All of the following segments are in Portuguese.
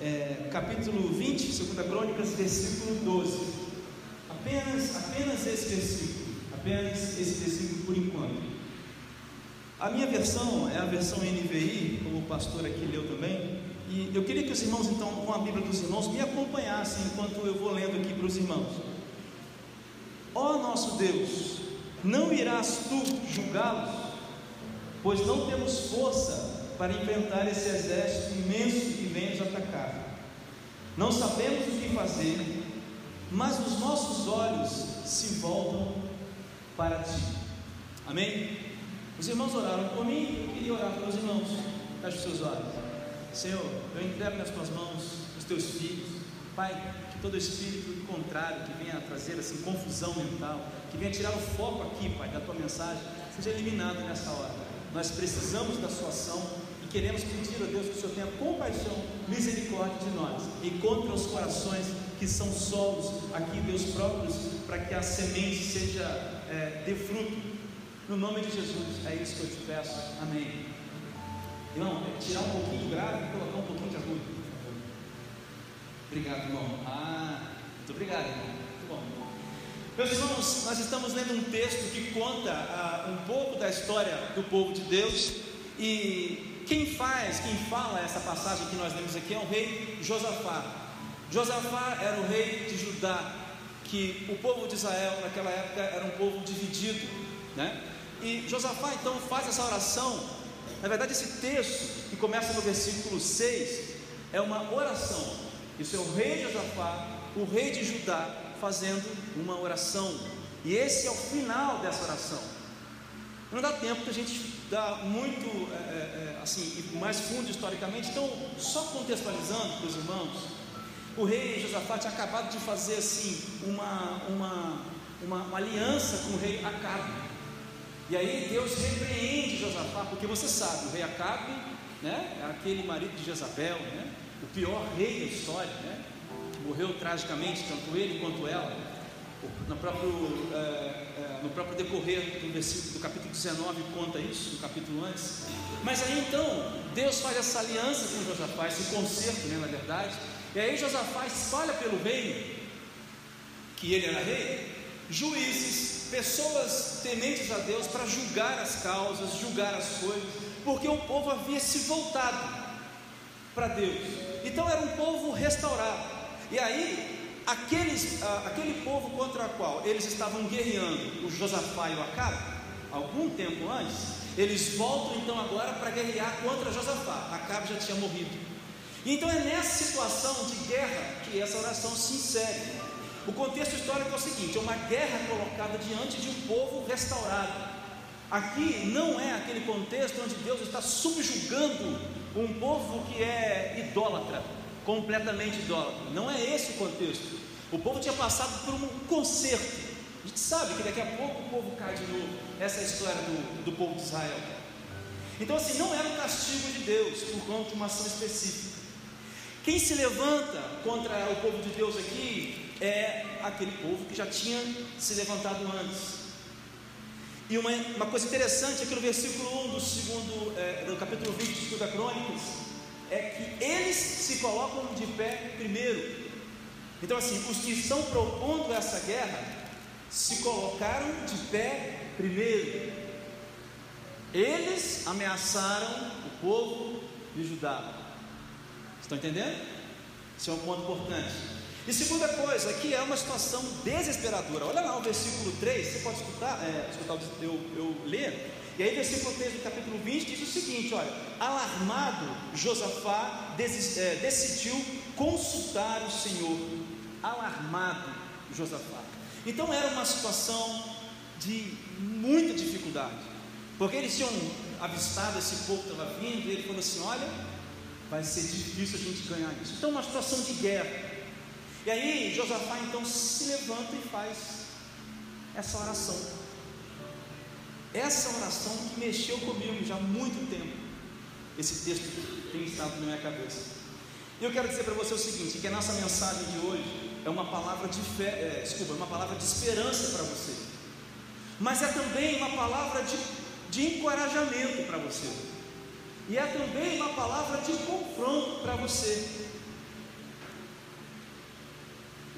É, capítulo 20, 2 Crônicas, versículo 12. Apenas, apenas esse versículo, apenas esse versículo por enquanto. A minha versão é a versão NVI, como o pastor aqui leu também, e eu queria que os irmãos, então, com a Bíblia dos irmãos, me acompanhassem enquanto eu vou lendo aqui para os irmãos. Ó nosso Deus, não irás tu julgá-los, pois não temos força para enfrentar esse exército imenso que vem nos atacar. Não sabemos o que fazer, mas os nossos olhos se voltam para ti. Amém? Os irmãos oraram por mim, eu queria orar pelos irmãos. Feche os seus olhos. Senhor, eu entrego nas tuas mãos os teus filhos. Pai, que todo espírito contrário que venha trazer assim confusão mental, que venha tirar o foco aqui, Pai, da tua mensagem, seja eliminado nessa hora. Nós precisamos da sua ação e queremos pedir a Deus que o Senhor tenha compaixão, misericórdia de nós. Encontre os corações que são solos aqui, Deus próprios, para que a semente seja é, dê fruto. No nome de Jesus, é isso que eu te peço. Amém. Irmão, tirar um pouquinho de grave e colocar um pouquinho de agudo. Obrigado, irmão. Ah, muito obrigado, irmão. Meus irmãos, nós estamos lendo um texto que conta ah, um pouco da história do povo de Deus e quem faz, quem fala essa passagem que nós lemos aqui é o rei Josafá. Josafá era o rei de Judá, que o povo de Israel naquela época era um povo dividido, né? E Josafá então faz essa oração na verdade, esse texto, que começa no versículo 6, é uma oração. Isso é o rei Josafá, o rei de Judá, fazendo uma oração. E esse é o final dessa oração. Não dá tempo que a gente dá muito é, é, é assim, mais fundo historicamente, então, só contextualizando para os irmãos, o rei Josafá tinha acabado de fazer assim uma, uma, uma, uma aliança com o rei Acabe. E aí Deus repreende Josafá, porque você sabe, o rei Acabe, né, é aquele marido de Jezabel, né, o pior rei da história, né, morreu tragicamente, tanto ele quanto ela, no próprio, é, é, no próprio decorrer do versículo do capítulo 19 conta isso, no capítulo antes. Mas aí então, Deus faz essa aliança com Josafá, esse concerto, né, na verdade, e aí Josafá espalha pelo reino, que ele era rei, juízes, pessoas tementes a Deus para julgar as causas, julgar as coisas, porque o povo havia se voltado para Deus. Então era um povo restaurado. E aí, aqueles, aquele povo contra o qual eles estavam guerreando, o Josafá e o Acabe, algum tempo antes, eles voltam então agora para guerrear contra Josafá. Acabe já tinha morrido. Então é nessa situação de guerra que essa oração se insere. O contexto histórico é o seguinte: é uma guerra colocada diante de um povo restaurado. Aqui não é aquele contexto onde Deus está subjugando um povo que é idólatra, completamente idólatra. Não é esse o contexto. O povo tinha passado por um conserto. A gente sabe que daqui a pouco o povo cai de novo. Essa é a história do, do povo de Israel. Então, assim, não era um castigo de Deus por conta de uma ação específica. Quem se levanta contra o povo de Deus aqui é aquele povo que já tinha se levantado antes. E uma, uma coisa interessante aqui no versículo 1 do, segundo, é, do capítulo 20 da Crônicas é que eles se colocam de pé primeiro. Então, assim, os que estão propondo essa guerra se colocaram de pé primeiro. Eles ameaçaram o povo de Judá. Estão entendendo? Isso é um ponto importante. E segunda coisa, aqui é uma situação desesperadora. Olha lá o versículo 3, você pode escutar, é, escutar eu, eu ler. E aí, versículo 3 do capítulo 20 diz o seguinte: olha, alarmado, Josafá é, decidiu consultar o Senhor. Alarmado, Josafá. Então era uma situação de muita dificuldade, porque eles tinham avistado esse povo estava vindo, e ele falou assim: olha, vai ser difícil a gente ganhar isso. Então, uma situação de guerra. E aí Josafá então se levanta e faz essa oração. Essa oração que mexeu comigo já há muito tempo. Esse texto tem estado na minha cabeça. E eu quero dizer para você o seguinte: que a nossa mensagem de hoje é uma palavra de fé, é, desculpa, é uma palavra de esperança para você. Mas é também uma palavra de, de encorajamento para você. E é também uma palavra de confronto para você.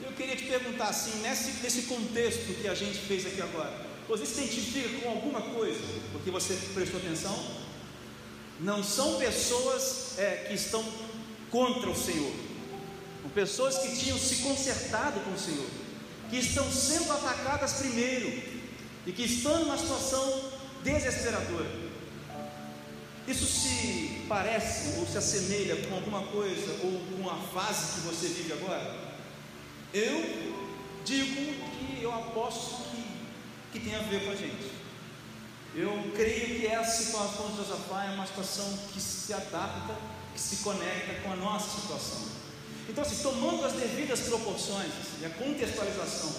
Eu queria te perguntar assim, nesse, nesse contexto que a gente fez aqui agora, você se identifica com alguma coisa porque você prestou atenção? Não são pessoas é, que estão contra o Senhor, são pessoas que tinham se consertado com o Senhor, que estão sendo atacadas primeiro e que estão numa situação desesperadora. Isso se parece ou se assemelha com alguma coisa ou com a fase que você vive agora? Eu digo que eu aposto que, tem a ver com a gente. Eu creio que essa situação de Josafá é uma situação que se adapta, que se conecta com a nossa situação. Então, assim, tomando as devidas proporções e a contextualização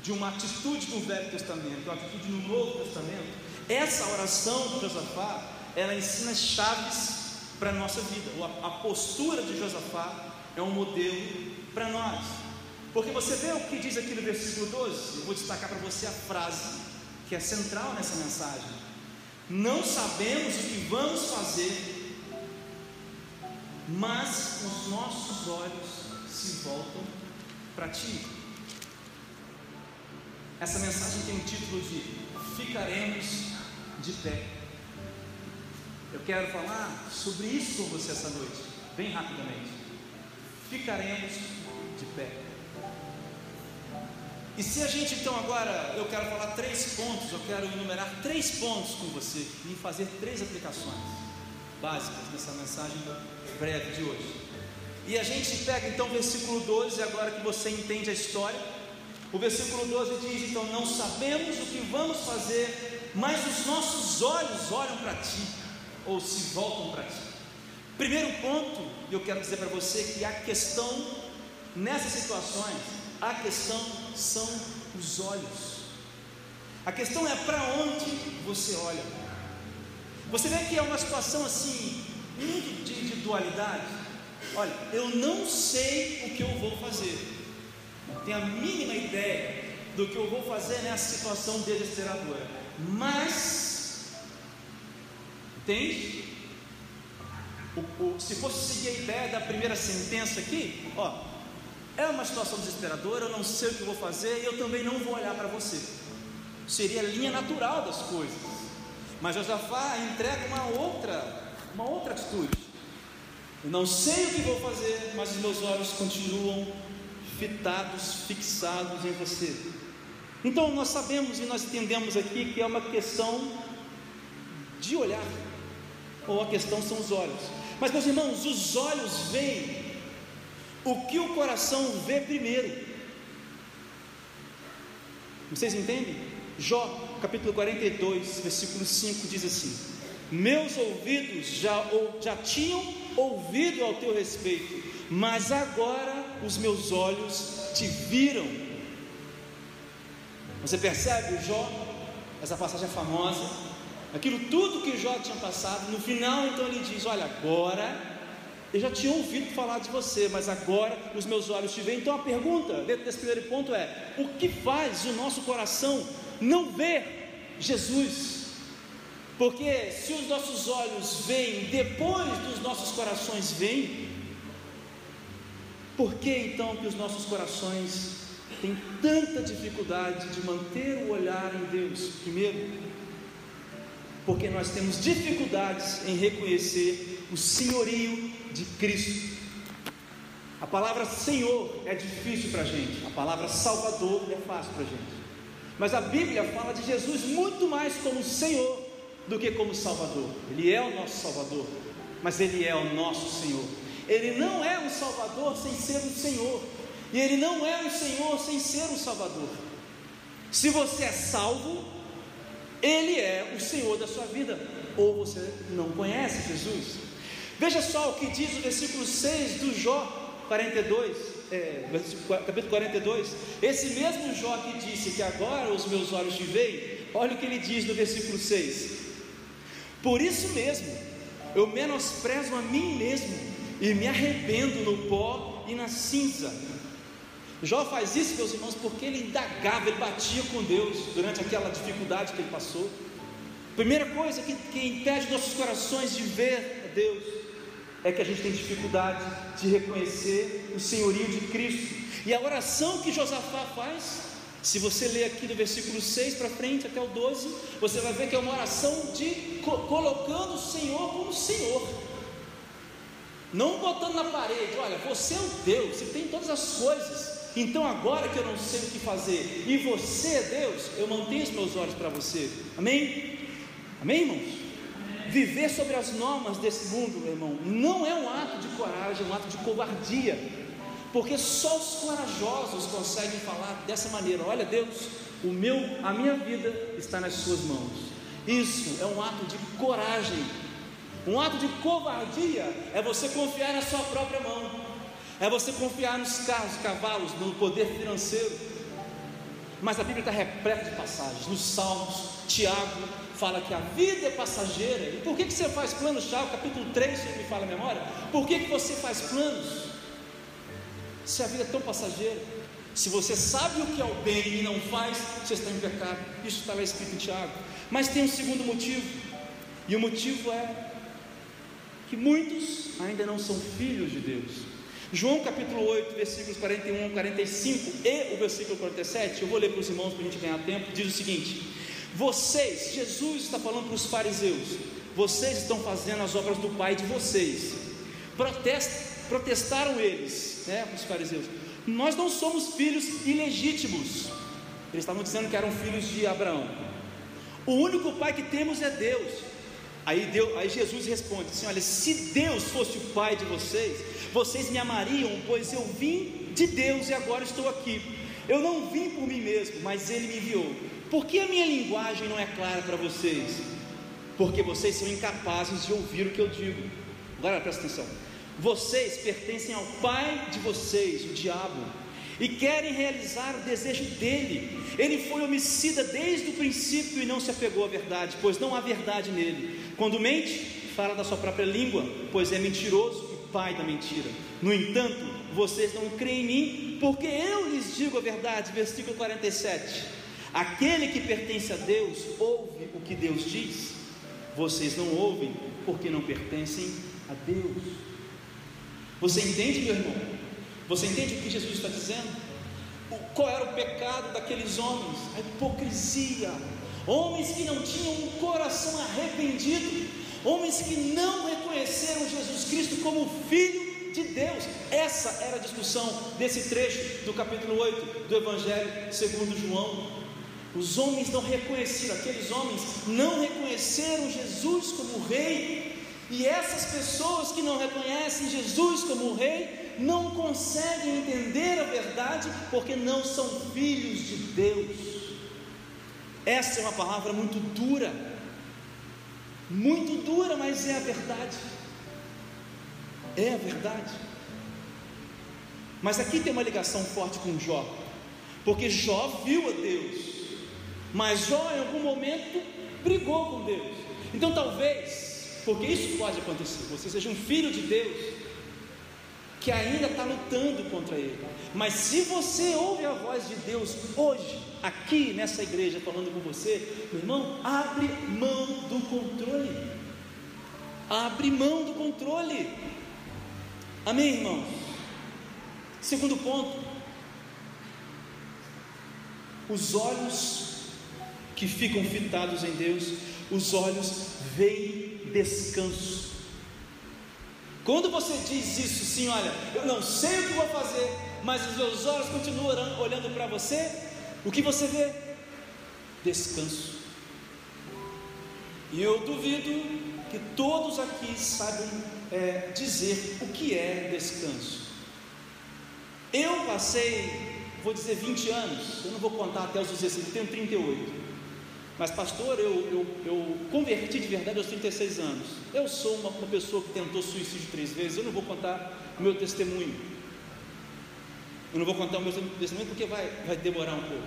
de uma atitude do Velho Testamento, uma atitude no Novo Testamento, essa oração de Josafá ela ensina chaves para a nossa vida. A postura de Josafá é um modelo para nós. Porque você vê o que diz aqui no versículo 12? Eu vou destacar para você a frase que é central nessa mensagem. Não sabemos o que vamos fazer, mas os nossos olhos se voltam para ti. Essa mensagem tem o título de Ficaremos de pé. Eu quero falar sobre isso com você essa noite, bem rapidamente. Ficaremos de pé. E se a gente então agora, eu quero falar três pontos, eu quero enumerar três pontos com você e fazer três aplicações básicas nessa mensagem breve de hoje. E a gente pega então o versículo 12, agora que você entende a história. O versículo 12 diz: Então não sabemos o que vamos fazer, mas os nossos olhos olham para ti ou se voltam para ti. Primeiro ponto, eu quero dizer para você que a questão nessas situações, a questão são os olhos. A questão é para onde você olha. Você vê que é uma situação assim, muito de, de dualidade. Olha, eu não sei o que eu vou fazer, não tenho a mínima ideia do que eu vou fazer nessa situação desesperadora, mas Entende? O, o, se fosse seguir a ideia da primeira sentença aqui, ó, é uma situação desesperadora, eu não sei o que vou fazer e eu também não vou olhar para você. Seria a linha natural das coisas. Mas Josafá entrega uma outra, uma outra atitude. Eu não sei o que vou fazer, mas os meus olhos continuam fitados, fixados em você. Então nós sabemos e nós entendemos aqui que é uma questão de olhar ou a questão são os olhos. Mas, meus irmãos, os olhos veem o que o coração vê primeiro. Vocês entendem? Jó, capítulo 42, versículo 5 diz assim: Meus ouvidos já, ou, já tinham ouvido ao teu respeito, mas agora os meus olhos te viram. Você percebe, Jó? Essa passagem é famosa aquilo tudo que Jó tinha passado, no final então ele diz: Olha, agora eu já tinha ouvido falar de você, mas agora os meus olhos te veem. Então a pergunta dentro desse primeiro ponto é: o que faz o nosso coração não ver Jesus? Porque se os nossos olhos veem depois dos nossos corações veem, por que então que os nossos corações têm tanta dificuldade de manter o olhar em Deus? Primeiro, porque nós temos dificuldades em reconhecer o senhorio de Cristo. A palavra Senhor é difícil para a gente, a palavra Salvador é fácil para a gente. Mas a Bíblia fala de Jesus muito mais como Senhor do que como Salvador. Ele é o nosso Salvador, mas Ele é o nosso Senhor. Ele não é um Salvador sem ser um Senhor, e Ele não é um Senhor sem ser um Salvador. Se você é salvo, ele é o Senhor da sua vida, ou você não conhece Jesus. Veja só o que diz o versículo 6 do Jó 42, é, capítulo 42. Esse mesmo Jó que disse que agora os meus olhos te veem, olha o que ele diz no versículo 6: Por isso mesmo, eu menosprezo a mim mesmo e me arrependo no pó e na cinza Jó faz isso, meus irmãos, porque ele indagava, ele batia com Deus durante aquela dificuldade que ele passou. Primeira coisa que, que impede nossos corações de ver a Deus é que a gente tem dificuldade de reconhecer o senhorio de Cristo. E a oração que Josafá faz, se você ler aqui do versículo 6 para frente até o 12, você vai ver que é uma oração de colocando o Senhor como Senhor. Não botando na parede, olha, você é o Deus, você tem todas as coisas. Então agora que eu não sei o que fazer, e você é Deus, eu mantenho os meus olhos para você. Amém? Amém, irmãos? Viver sobre as normas desse mundo, meu irmão, não é um ato de coragem, é um ato de covardia. Porque só os corajosos conseguem falar dessa maneira: olha, Deus, o meu, a minha vida está nas suas mãos. Isso é um ato de coragem. Um ato de covardia é você confiar na sua própria mão. É você confiar nos carros, cavalos, no poder financeiro. Mas a Bíblia está repleta de passagens. Nos Salmos, Tiago fala que a vida é passageira. E por que, que você faz planos, Tiago? Capítulo 3, se me fala a memória. Por que, que você faz planos? Se a vida é tão passageira. Se você sabe o que é o bem e não faz, você está em pecado. Isso está lá escrito em Tiago. Mas tem um segundo motivo. E o motivo é que muitos ainda não são filhos de Deus. João capítulo 8, versículos 41 45 e o versículo 47, eu vou ler para os irmãos para a gente ganhar tempo, diz o seguinte: Vocês, Jesus está falando para os fariseus, vocês estão fazendo as obras do Pai de vocês. Protest, protestaram eles, né, os fariseus, nós não somos filhos ilegítimos. Eles estavam dizendo que eram filhos de Abraão. O único pai que temos é Deus. Aí, Deus, aí Jesus responde assim: Olha, se Deus fosse o Pai de vocês, vocês me amariam, pois eu vim de Deus e agora estou aqui. Eu não vim por mim mesmo, mas Ele me enviou. Por que a minha linguagem não é clara para vocês? Porque vocês são incapazes de ouvir o que eu digo. Agora presta atenção. Vocês pertencem ao pai de vocês, o diabo, e querem realizar o desejo dele. Ele foi homicida desde o princípio e não se apegou à verdade, pois não há verdade nele. Quando mente, fala da sua própria língua, pois é mentiroso e pai da mentira. No entanto, vocês não creem em mim, porque eu lhes digo a verdade. Versículo 47. Aquele que pertence a Deus ouve o que Deus diz. Vocês não ouvem, porque não pertencem a Deus. Você entende, meu irmão? Você entende o que Jesus está dizendo? Qual era o pecado daqueles homens? A hipocrisia, homens que não tinham um coração arrependido, homens que não reconheceram Jesus Cristo como Filho de Deus. Essa era a discussão desse trecho do capítulo 8 do Evangelho segundo João. Os homens não reconheceram, aqueles homens não reconheceram Jesus como Rei, e essas pessoas que não reconhecem Jesus como Rei não conseguem entender a verdade porque não são filhos de Deus. Essa é uma palavra muito dura, muito dura, mas é a verdade. É a verdade. Mas aqui tem uma ligação forte com Jó, porque Jó viu a Deus, mas Jó em algum momento brigou com Deus. Então talvez, porque isso pode acontecer, você seja um filho de Deus, que ainda está lutando contra ele. Mas se você ouve a voz de Deus hoje, aqui nessa igreja, falando com você, meu irmão, abre mão do controle. Abre mão do controle. Amém, irmãos? Segundo ponto, os olhos que ficam fitados em Deus, os olhos veem descanso. Quando você diz isso, sim, olha, eu não sei o que vou fazer, mas os meus olhos continuam olhando para você, o que você vê? Descanso. E eu duvido que todos aqui sabem é, dizer o que é descanso. Eu passei, vou dizer 20 anos, eu não vou contar até os 16, eu tenho 38. Mas, pastor, eu, eu, eu converti de verdade aos 36 anos. Eu sou uma, uma pessoa que tentou suicídio três vezes. Eu não vou contar o meu testemunho. Eu não vou contar o meu testemunho porque vai, vai demorar um pouco.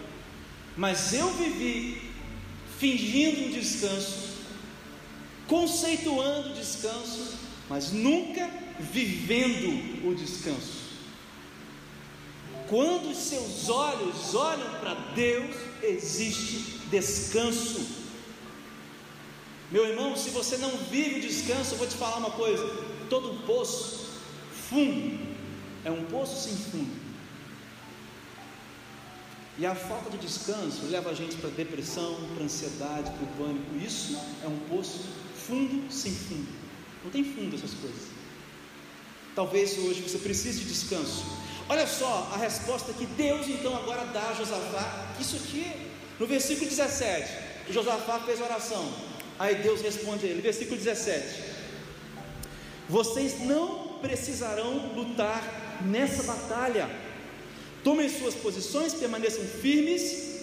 Mas eu vivi fingindo um descanso, conceituando descanso, mas nunca vivendo o descanso. Quando os seus olhos olham para Deus, existe descanso. Meu irmão, se você não vive o descanso, eu vou te falar uma coisa: todo poço fundo é um poço sem fundo. E a falta de descanso leva a gente para depressão, para ansiedade, para o pânico. Isso é um poço fundo sem fundo. Não tem fundo essas coisas. Talvez hoje você precise de descanso. Olha só a resposta que Deus então agora dá a Josafá. Isso aqui, no versículo 17, Josafá fez oração. Aí Deus responde a ele, versículo 17: Vocês não precisarão lutar nessa batalha. Tomem suas posições, permaneçam firmes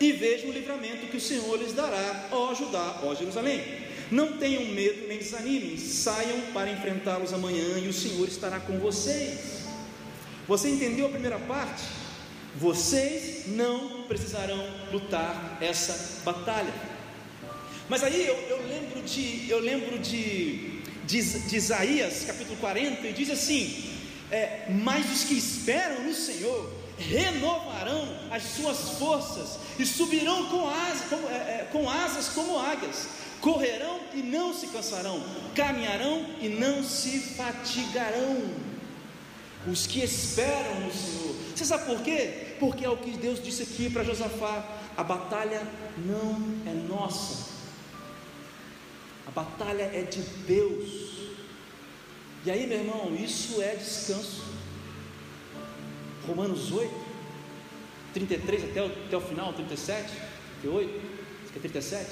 e vejam o livramento que o Senhor lhes dará, ó Judá, ó Jerusalém. Não tenham medo nem desanimem, saiam para enfrentá-los amanhã e o Senhor estará com vocês. Você entendeu a primeira parte? Vocês não precisarão lutar essa batalha. Mas aí eu, eu lembro de eu lembro de, de, de, Isaías capítulo 40 e diz assim: é, mas os que esperam no Senhor renovarão as suas forças e subirão com como, é, é, com asas como águias, correrão e não se cansarão, caminharão e não se fatigarão os que esperam no Senhor. Você sabe por quê? Porque é o que Deus disse aqui para Josafá: a batalha não é nossa, a batalha é de Deus. E aí, meu irmão, isso é descanso. Romanos 8, 33 até o, até o final, 37, 38, é 37,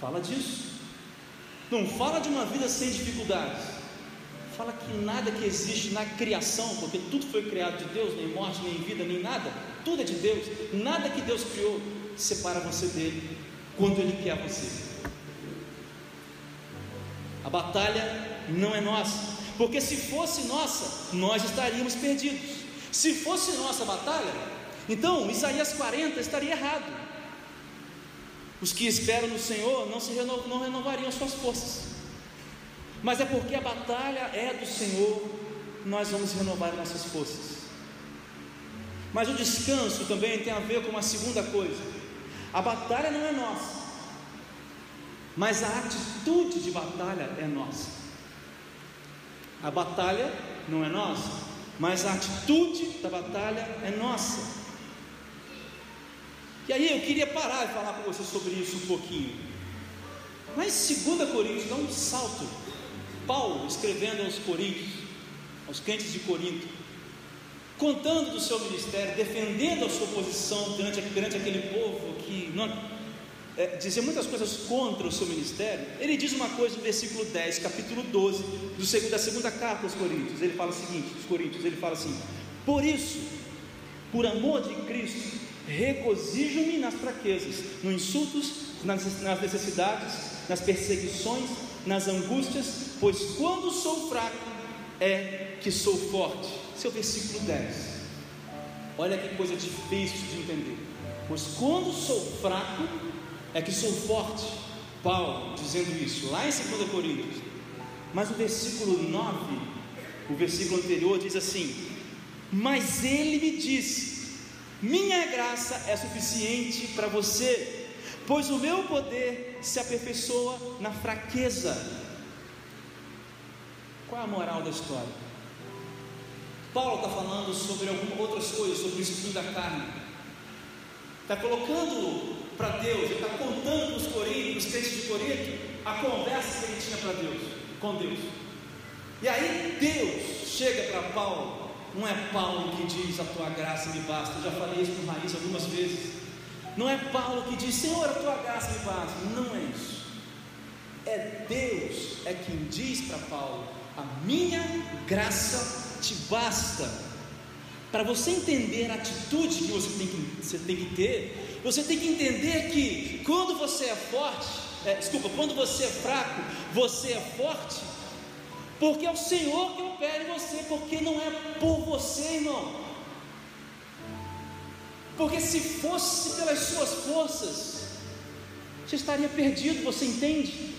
fala disso. Não fala de uma vida sem dificuldades fala que nada que existe na criação, porque tudo foi criado de Deus, nem morte, nem vida, nem nada, tudo é de Deus, nada que Deus criou separa você dele quando Ele quer você. A batalha não é nossa, porque se fosse nossa, nós estaríamos perdidos. Se fosse nossa batalha, então Isaías 40 estaria errado. Os que esperam no Senhor não, se não renovariam suas forças mas é porque a batalha é do Senhor, nós vamos renovar nossas forças. Mas o descanso também tem a ver com uma segunda coisa: a batalha não é nossa, mas a atitude de batalha é nossa. A batalha não é nossa, mas a atitude da batalha é nossa. E aí eu queria parar e falar com você sobre isso um pouquinho. Mas 2 Coríntios dá um salto Paulo escrevendo aos Coríntios, aos crentes de Corinto, contando do seu ministério, defendendo a sua posição perante, perante aquele povo que não, é, dizia muitas coisas contra o seu ministério, ele diz uma coisa no versículo 10, capítulo 12, do, da segunda carta aos Coríntios. Ele fala o seguinte: os Coríntios, ele fala assim: Por isso, por amor de Cristo, regozijo-me nas fraquezas, nos insultos, nas necessidades, nas perseguições, nas angústias, pois quando sou fraco é que sou forte. Esse é versículo 10. Olha que coisa difícil de entender. Pois quando sou fraco é que sou forte. Paulo dizendo isso lá em 2 Coríntios. Mas o versículo 9, o versículo anterior diz assim: Mas ele me disse: Minha graça é suficiente para você, pois o meu poder se aperfeiçoa na fraqueza. Qual é a moral da história? Paulo está falando sobre algumas outras coisas, sobre o espinho da carne. Está colocando para Deus, ele está contando para os coríntios, os crentes de Corinto, a conversa que ele tinha para Deus, com Deus. E aí Deus chega para Paulo, não é Paulo que diz a tua graça me basta, eu já falei isso para Marisa algumas vezes. Não é Paulo que diz, Senhor, a tua graça me basta. Não é isso. É Deus é quem diz para Paulo: a minha graça te basta. Para você entender a atitude que você tem que, você tem que ter, você tem que entender que quando você é forte, é, desculpa, quando você é fraco, você é forte, porque é o Senhor que opera em você, porque não é por você, irmão. Porque se fosse pelas suas forças, você estaria perdido, você entende?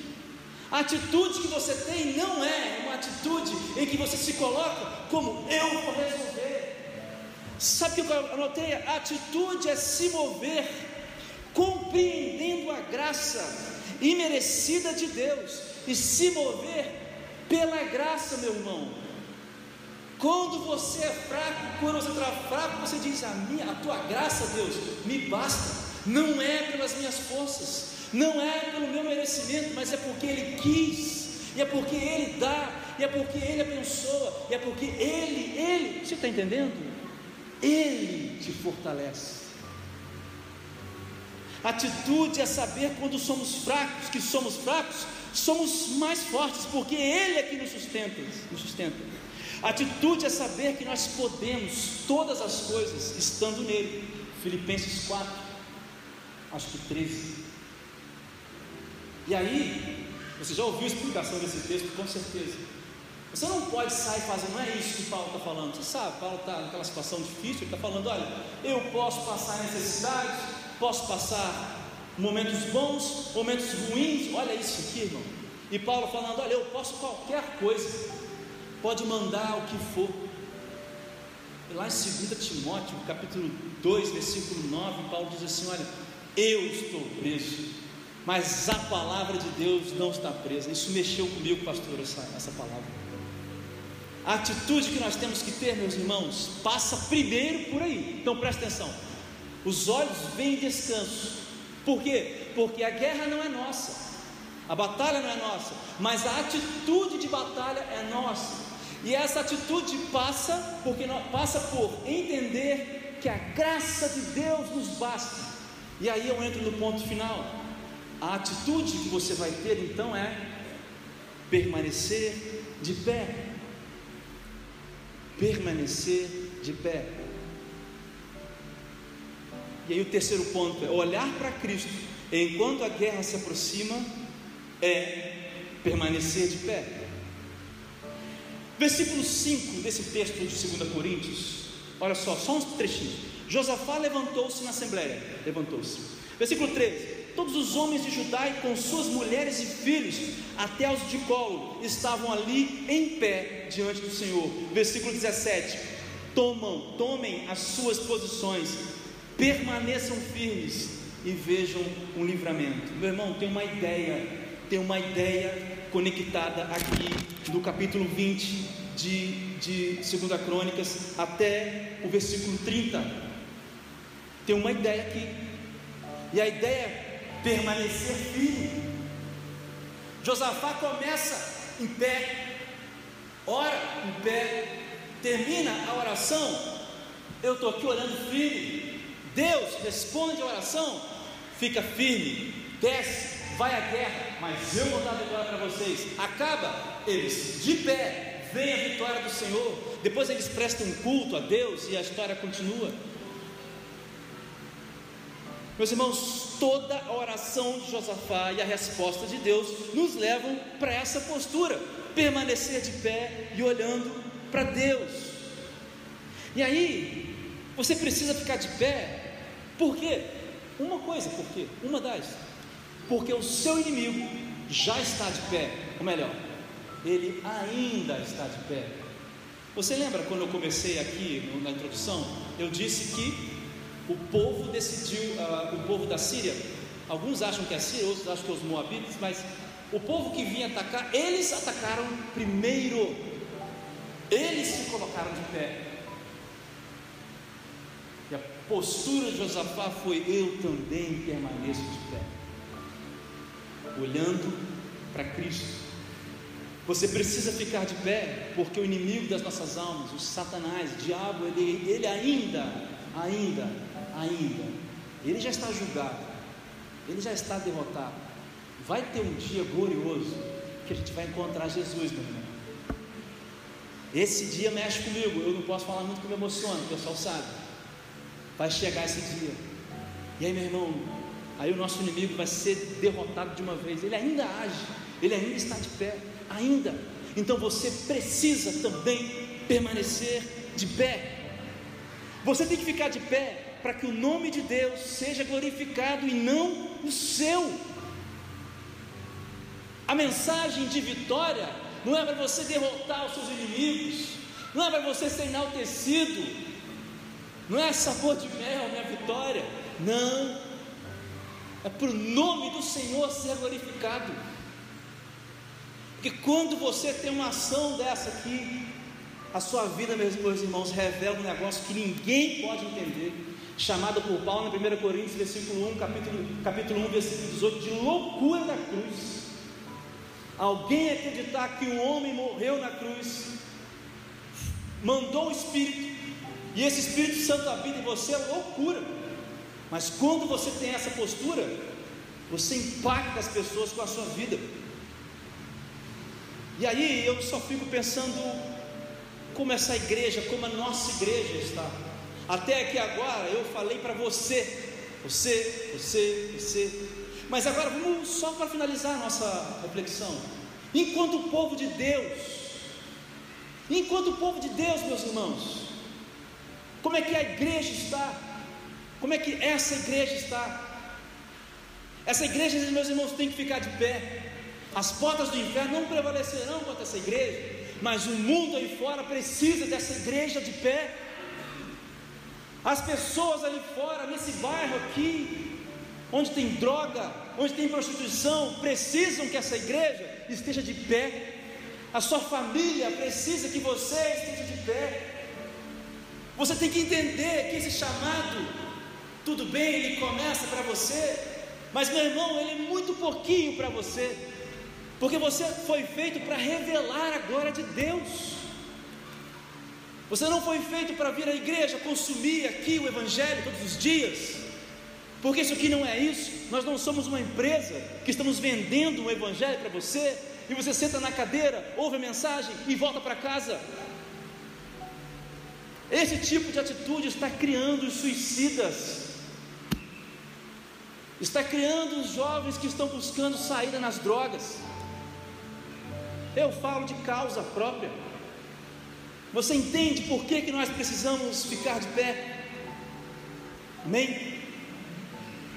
A atitude que você tem não é uma atitude em que você se coloca como eu vou resolver. Sabe o que eu anotei? A atitude é se mover compreendendo a graça imerecida de Deus e se mover pela graça, meu irmão. Quando você é fraco, quando você está fraco, você diz: a, minha, a tua graça, Deus, me basta. Não é pelas minhas forças, não é pelo meu merecimento, mas é porque Ele quis, e é porque Ele dá, e é porque Ele abençoa, e é porque Ele, Ele, você está entendendo? Ele te fortalece. Atitude é saber quando somos fracos, que somos fracos, somos mais fortes, porque Ele é que nos sustenta, nos sustenta. Atitude é saber que nós podemos todas as coisas estando nele. Filipenses 4, acho que 13. E aí, você já ouviu a explicação desse texto, com certeza. Você não pode sair fazendo, não é isso que Paulo está falando. Você sabe, Paulo está naquela situação difícil, ele está falando: olha, eu posso passar necessidades, posso passar momentos bons, momentos ruins, olha isso aqui, irmão. E Paulo falando: olha, eu posso qualquer coisa, pode mandar o que for. E lá em 2 Timóteo, capítulo 2, versículo 9, Paulo diz assim: olha, eu estou preso, mas a palavra de Deus não está presa. Isso mexeu comigo, pastor, essa, essa palavra. A atitude que nós temos que ter, meus irmãos, passa primeiro por aí. Então presta atenção. Os olhos veem descanso. Por quê? Porque a guerra não é nossa. A batalha não é nossa, mas a atitude de batalha é nossa. E essa atitude passa porque passa por entender que a graça de Deus nos basta. E aí eu entro no ponto final. A atitude que você vai ter então é permanecer de pé permanecer de pé. E aí o terceiro ponto é olhar para Cristo enquanto a guerra se aproxima é permanecer de pé. Versículo 5 desse texto de 2 Coríntios, olha só, só uns trechinhos. Josafá levantou-se na assembleia, levantou-se. Versículo 13: Todos os homens de Judá e com suas mulheres e filhos, até os de colo, estavam ali em pé diante do Senhor. Versículo 17: Tomam, tomem as suas posições, permaneçam firmes e vejam um livramento. Meu irmão, tem uma ideia, tem uma ideia conectada aqui do capítulo 20 de, de 2 Crônicas até o versículo 30. Tem uma ideia aqui. E a ideia permanecer firme. Josafá começa em pé, ora em pé, termina a oração. Eu estou aqui orando firme. Deus responde a oração, fica firme, desce, vai à guerra, mas eu vou dar a vitória para vocês. Acaba, eles de pé, vem a vitória do Senhor. Depois eles prestam culto a Deus e a história continua. Meus irmãos, toda a oração de Josafá e a resposta de Deus nos levam para essa postura, permanecer de pé e olhando para Deus. E aí, você precisa ficar de pé, por quê? Uma coisa, por quê? Uma das, porque o seu inimigo já está de pé, ou melhor, ele ainda está de pé. Você lembra quando eu comecei aqui na introdução? Eu disse que o povo decidiu, uh, o povo da Síria, alguns acham que é a Síria, outros acham que é os Moabitas, mas o povo que vinha atacar, eles atacaram primeiro, eles se colocaram de pé. E a postura de Josafá foi: Eu também permaneço de pé, olhando para Cristo. Você precisa ficar de pé, porque o inimigo das nossas almas, o Satanás, o diabo, ele, ele ainda, ainda ainda. Ele já está julgado, ele já está derrotado. Vai ter um dia glorioso que a gente vai encontrar Jesus, meu irmão. Esse dia mexe comigo, eu não posso falar muito que me emociona, o pessoal sabe. Vai chegar esse dia. E aí, meu irmão, aí o nosso inimigo vai ser derrotado de uma vez. Ele ainda age, ele ainda está de pé, ainda. Então você precisa também permanecer de pé. Você tem que ficar de pé para que o nome de Deus seja glorificado e não o seu. A mensagem de vitória não é para você derrotar os seus inimigos, não é para você ser enaltecido, não é sabor de mel, minha vitória, não. É para o nome do Senhor ser glorificado. Porque quando você tem uma ação dessa aqui, a sua vida, meus, irmãos, revela um negócio que ninguém pode entender, chamado por Paulo em 1 Coríntios, versículo 1, capítulo, capítulo 1, versículo 18, de loucura da cruz. Alguém acreditar que um homem morreu na cruz, mandou o Espírito, e esse Espírito Santo habita em você, é loucura. Mas quando você tem essa postura, você impacta as pessoas com a sua vida. E aí eu só fico pensando como essa igreja, como a nossa igreja está. Até que agora eu falei para você, você, você, você. Mas agora vamos só para finalizar a nossa reflexão. Enquanto o povo de Deus, enquanto o povo de Deus, meus irmãos, como é que a igreja está? Como é que essa igreja está? Essa igreja, meus irmãos, tem que ficar de pé. As portas do inferno não prevalecerão contra essa igreja, mas o mundo aí fora precisa dessa igreja de pé. As pessoas ali fora, nesse bairro aqui, onde tem droga, onde tem prostituição, precisam que essa igreja esteja de pé. A sua família precisa que você esteja de pé. Você tem que entender que esse chamado tudo bem, ele começa para você, mas meu irmão, ele é muito pouquinho para você, porque você foi feito para revelar a glória de Deus. Você não foi feito para vir à igreja consumir aqui o Evangelho todos os dias, porque isso aqui não é isso. Nós não somos uma empresa que estamos vendendo o Evangelho para você, e você senta na cadeira, ouve a mensagem e volta para casa. Esse tipo de atitude está criando os suicidas, está criando os jovens que estão buscando saída nas drogas. Eu falo de causa própria. Você entende por que, que nós precisamos ficar de pé? Amém?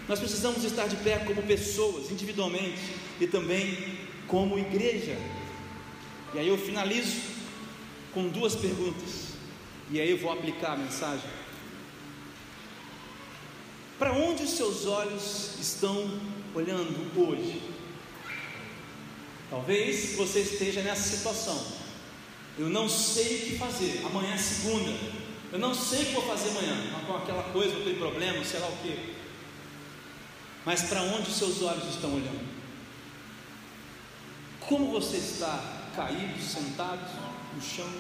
Nós precisamos estar de pé como pessoas, individualmente e também como igreja. E aí eu finalizo com duas perguntas. E aí eu vou aplicar a mensagem. Para onde os seus olhos estão olhando hoje? Talvez você esteja nessa situação. Eu não sei o que fazer. Amanhã é segunda. Eu não sei o que vou fazer amanhã. Com aquela coisa, aquele problema, sei lá o que. Mas para onde os seus olhos estão olhando? Como você está caído, sentado no chão?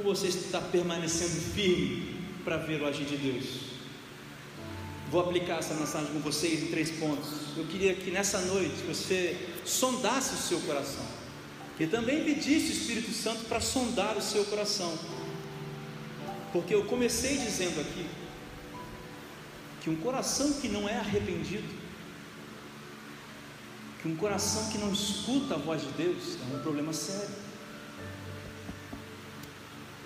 Ou você está permanecendo firme para ver o agir de Deus? Vou aplicar essa mensagem com vocês em três pontos. Eu queria que nessa noite você sondasse o seu coração, que também pedisse o Espírito Santo para sondar o seu coração, porque eu comecei dizendo aqui que um coração que não é arrependido, que um coração que não escuta a voz de Deus é um problema sério.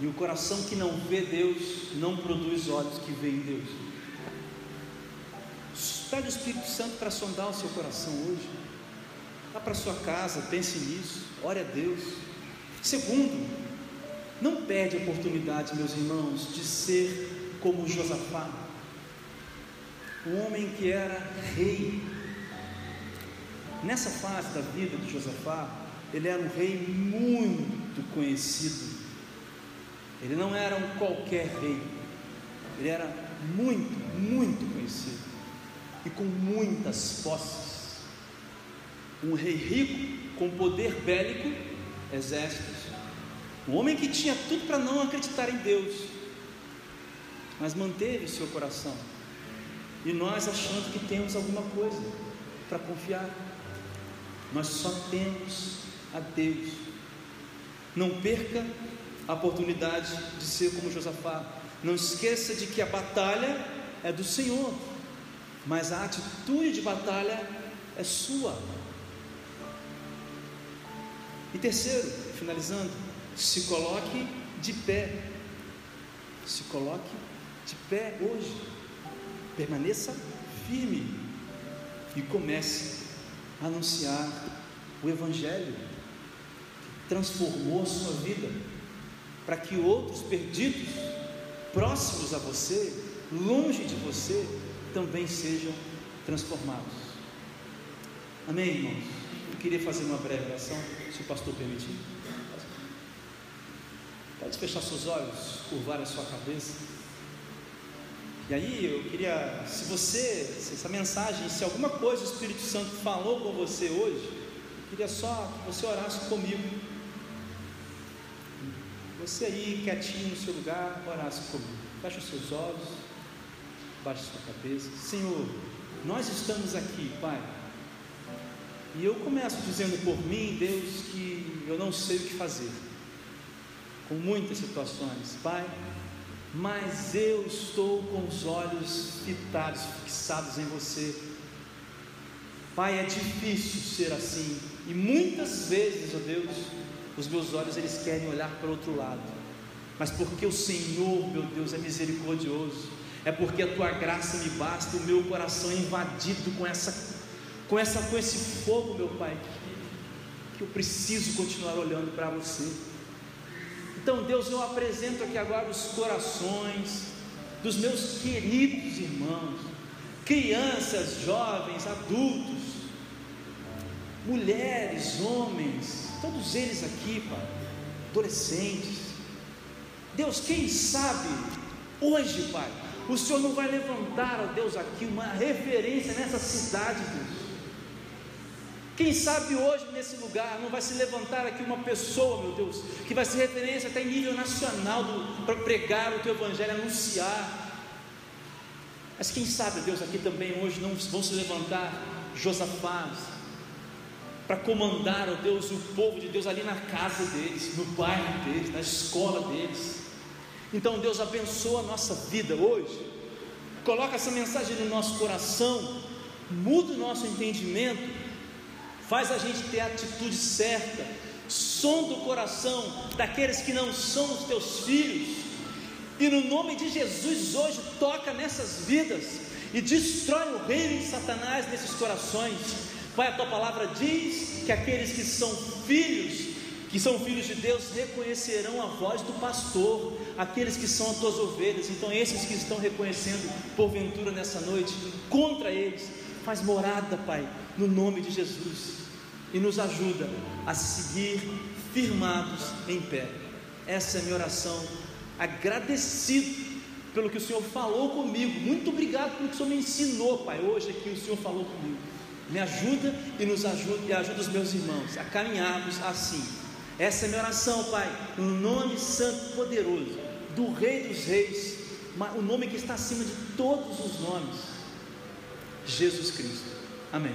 E o coração que não vê Deus não produz olhos que veem Deus. Pede o Espírito Santo para sondar o seu coração hoje. Vá para sua casa, pense nisso, ore a Deus. Segundo, não perde a oportunidade, meus irmãos, de ser como Josafá, o homem que era rei. Nessa fase da vida de Josafá, ele era um rei muito conhecido. Ele não era um qualquer rei, ele era muito, muito conhecido e com muitas posses. Um rei rico, com poder bélico, exércitos. Um homem que tinha tudo para não acreditar em Deus, mas manteve seu coração. E nós achando que temos alguma coisa para confiar, nós só temos a Deus. Não perca a oportunidade de ser como Josafá. Não esqueça de que a batalha é do Senhor mas a atitude de batalha é sua. E terceiro, finalizando, se coloque de pé. Se coloque de pé hoje. Permaneça firme e comece a anunciar o Evangelho que transformou a sua vida, para que outros perdidos, próximos a você, longe de você, também sejam transformados. Amém, irmãos? Eu queria fazer uma breve oração, se o pastor permitir. Pode fechar seus olhos, curvar a sua cabeça. E aí eu queria, se você, se essa mensagem, se alguma coisa o Espírito Santo falou com você hoje, eu queria só que você orasse comigo. Você aí, quietinho no seu lugar, orasse comigo. Feche os seus olhos, baixe sua cabeça. Senhor, nós estamos aqui, Pai. E eu começo dizendo por mim, Deus, que eu não sei o que fazer. Com muitas situações, Pai mas eu estou com os olhos fitados, fixados em você. Pai, é difícil ser assim, e muitas vezes, ó Deus, os meus olhos eles querem olhar para outro lado, mas porque o Senhor, meu Deus, é misericordioso, é porque a tua graça me basta, o meu coração é invadido com essa, com essa, com esse fogo, meu Pai, que eu preciso continuar olhando para você. Então, Deus, eu apresento aqui agora os corações dos meus queridos irmãos, crianças, jovens, adultos, mulheres, homens, todos eles aqui, Pai, adolescentes. Deus, quem sabe hoje, Pai, o Senhor não vai levantar, ó Deus, aqui uma referência nessa cidade, Deus quem sabe hoje nesse lugar não vai se levantar aqui uma pessoa, meu Deus, que vai ser referência até em nível nacional para pregar o teu evangelho, anunciar. Mas quem sabe, Deus, aqui também hoje não vão se levantar Josafás para comandar, ó Deus, o povo de Deus ali na casa deles, no bairro deles, na escola deles. Então, Deus abençoa a nossa vida hoje. Coloca essa mensagem no nosso coração, muda o nosso entendimento faz a gente ter a atitude certa, som do coração daqueles que não são os teus filhos, e no nome de Jesus hoje toca nessas vidas e destrói o reino de Satanás nesses corações. Pai, a tua palavra diz que aqueles que são filhos, que são filhos de Deus, reconhecerão a voz do pastor, aqueles que são as tuas ovelhas. Então, esses que estão reconhecendo, porventura nessa noite, contra eles, faz morada, Pai, no nome de Jesus, e nos ajuda a seguir firmados em pé. Essa é a minha oração, agradecido pelo que o Senhor falou comigo. Muito obrigado pelo que o Senhor me ensinou, Pai, hoje aqui o Senhor falou comigo. Me ajuda e nos ajuda e ajuda os meus irmãos a caminharmos assim. Essa é minha oração, Pai, no nome santo poderoso do Rei dos Reis, o nome que está acima de todos os nomes, Jesus Cristo. Amém.